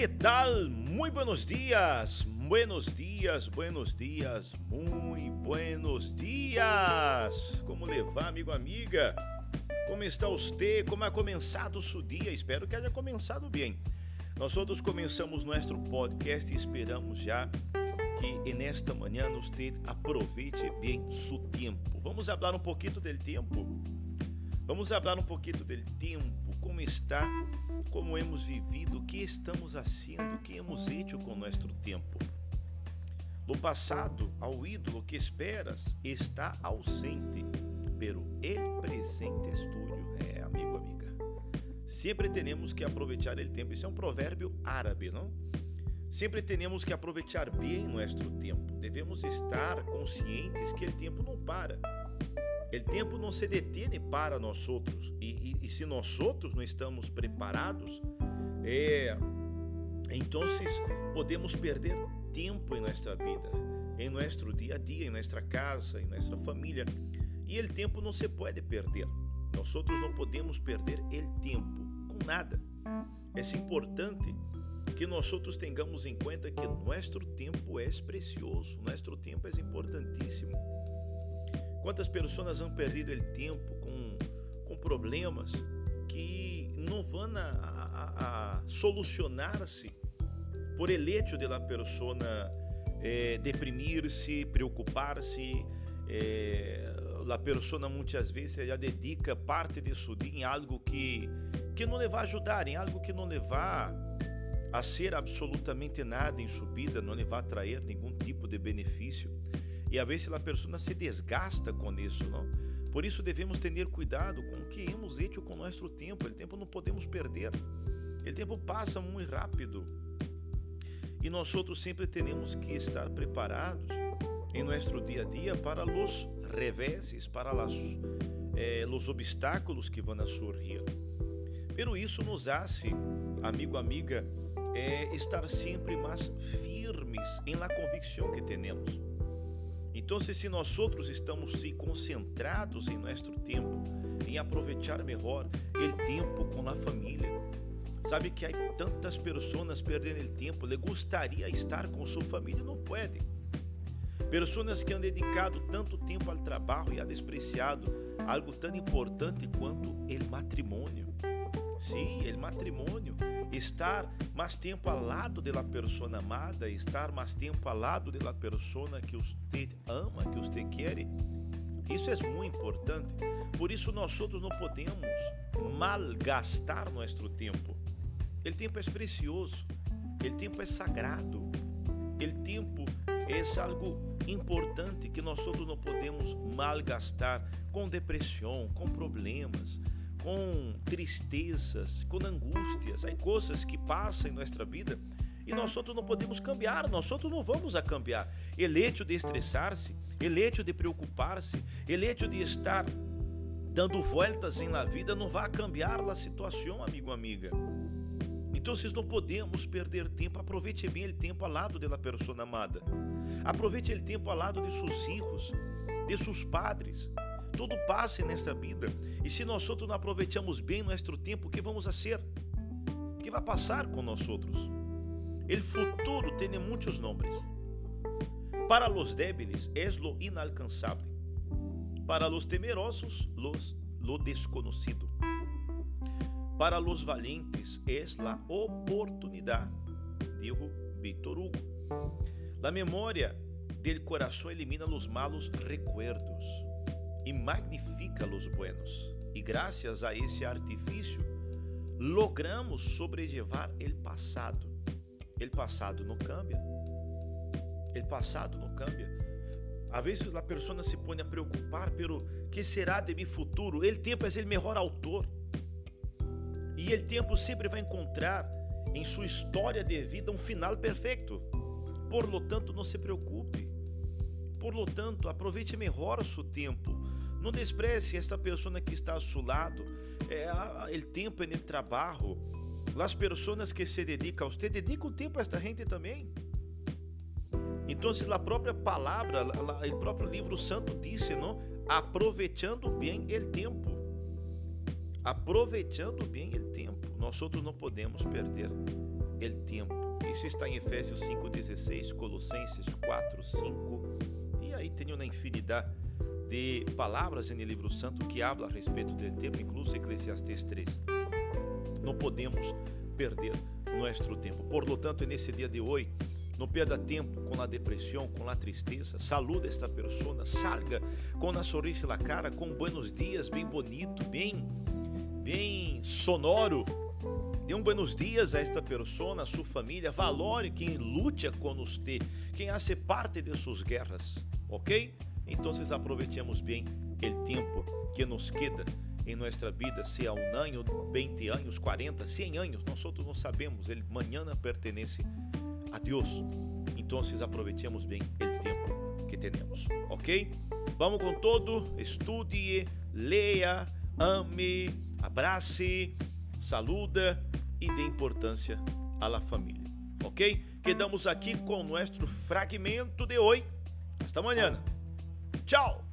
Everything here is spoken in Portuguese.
que tal? Muy buenos días, buenos días, buenos días, muy buenos días. Como levar, amigo, amiga? Como está você? Como ha começado o seu dia? Espero que haya começado bem. Nós outros começamos nosso podcast e esperamos já que nesta manhã você aproveite bem seu tempo. Vamos falar um pouquinho do tempo? Vamos falar um pouquinho do tempo, como está como hemos vivido, o que estamos fazendo, o que hemos hecho com nosso tempo. No passado, ao ídolo que esperas está ausente, pero el presente tuyo. É, amigo, amiga. Sempre temos que aproveitar o tempo. Isso é um provérbio árabe, não? Sempre temos que aproveitar bem nosso tempo. Devemos estar conscientes que o tempo não para. O tempo não se detém para nós outros. E, e, e se nós outros não estamos preparados, é, então podemos perder tempo em nossa vida, em nosso dia a dia, em nossa casa, em nossa família. E o tempo não se pode perder. Nós outros não podemos perder o tempo com nada. É importante que nós outros tenhamos em conta que nosso tempo é precioso, nosso tempo é importantíssimo. Quantas pessoas han perdido o tempo com, com problemas que não vão a, a, a solucionar-se por el hecho de la persona eh, deprimir-se, preocupar-se. Eh, a pessoa muitas vezes já dedica parte de seu dia em algo que, que não lhe vai ajudar, em algo que não lhe vai a ser absolutamente nada em sua vida, não lhe vai trazer nenhum tipo de benefício e a vezes a pessoa se desgasta com isso, não? Por isso devemos ter cuidado com o que hemos hecho com nosso tempo. O tempo não podemos perder. O tempo passa muito rápido. E nós outros sempre temos que estar preparados em nosso dia a dia para os reveses, para las, eh, os obstáculos que vão surgir. Pero isso nos hace, amigo, amiga, eh, estar sempre mais firmes em la convicção que temos. Então, se nós outros estamos se concentrados em nosso tempo, em aproveitar melhor o tempo com a família, sabe que há tantas pessoas perdendo tempo, le gostaria estar com sua família, não pode. Pessoas que han dedicado tanto tempo ao trabalho e ha despreciado algo tão importante quanto o matrimônio. Sim, o matrimônio estar mais tempo ao lado da pessoa amada, estar mais tempo ao lado da pessoa que você ama, que você quer. Isso é muito importante. Por isso nós outros não podemos malgastar nosso tempo. O tempo é precioso, o tempo é sagrado, o tempo é algo importante que nós outros não podemos malgastar com depressão, com problemas, com tristezas, com angústias, há coisas que passam em nossa vida e nós outros não podemos cambiar, nós outros não vamos a cambiar. El hecho de estressar-se, el hecho de preocupar-se, el hecho de estar dando voltas em la vida não vai cambiar a situação, amigo, amiga. Então, vocês não podemos perder tempo. Aproveite bem o tempo ao lado da pessoa amada. Aproveite o tempo ao lado de seus filhos, de seus padres, tudo passa nesta vida. E se nós outros não aproveitamos bem nosso tempo, o que vamos a ser? O que vai passar com nós outros? El futuro tem muitos nomes. Para los débiles es lo inalcanzable. Para los temerosos, los, lo desconocido. Para los valientes es la oportunidad, dijo Victor Hugo. La memória del coração elimina los malos recuerdos e magnifica los buenos. E graças a esse artifício, logramos sobrellevar el passado. El passado não cambia. El passado não cambia. A vezes a pessoa se põe a preocupar pelo que será de mi futuro. El tempo é o melhor autor. E el tempo sempre vai encontrar em sua história de vida um final perfeito. Por lo tanto, não se preocupe. Por lo tanto, aproveite melhor o seu tempo. Não despreze esta pessoa que está ao seu lado. É, o tempo no trabalho. As pessoas que se dedicam a você, dedicam tempo a esta gente também. Então, a própria palavra, o próprio livro santo disse, não? Aproveitando bem o tempo. Aproveitando bem o tempo. Nós outros não podemos perder o tempo. Isso está em Efésios 5:16, Colossenses 4:5 e aí tem uma infinidade de palavras no livro santo que habla a respeito do tempo, incluso Eclesiastes 3. Não podemos perder nosso tempo. Por lo tanto, nesse dia de hoje, não perda tempo com a depressão, com a tristeza. Saluda esta pessoa, salga com a sorriso na cara, com buenos dias, bem bonito, bem, bem sonoro. Dê um buenos dias a esta pessoa, a sua família. Valore quem luta você, quem hace parte de suas guerras, ok? Então, aproveitemos bem o tempo que nos queda em nossa vida, se é um ano, 20 anos, 40, 100 anos, nós outros não sabemos, ele manhã pertence a Deus. Então, aproveitemos bem o tempo que temos, ok? Vamos com todo, estude, leia, ame, abrace, saluda e dê importância à família, ok? Quedamos aqui com nosso fragmento de hoje. Hasta amanhã. Tchau!